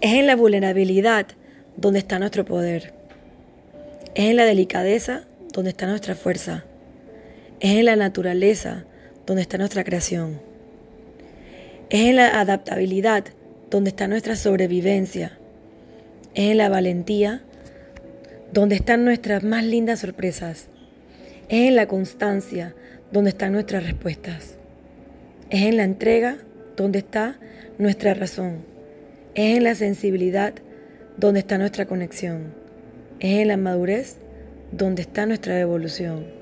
Es en la vulnerabilidad donde está nuestro poder. Es en la delicadeza donde está nuestra fuerza. Es en la naturaleza donde está nuestra creación. Es en la adaptabilidad donde está nuestra sobrevivencia. Es en la valentía donde están nuestras más lindas sorpresas. Es en la constancia donde están nuestras respuestas. Es en la entrega donde está nuestra razón. Es en la sensibilidad donde está nuestra conexión. Es en la madurez donde está nuestra evolución.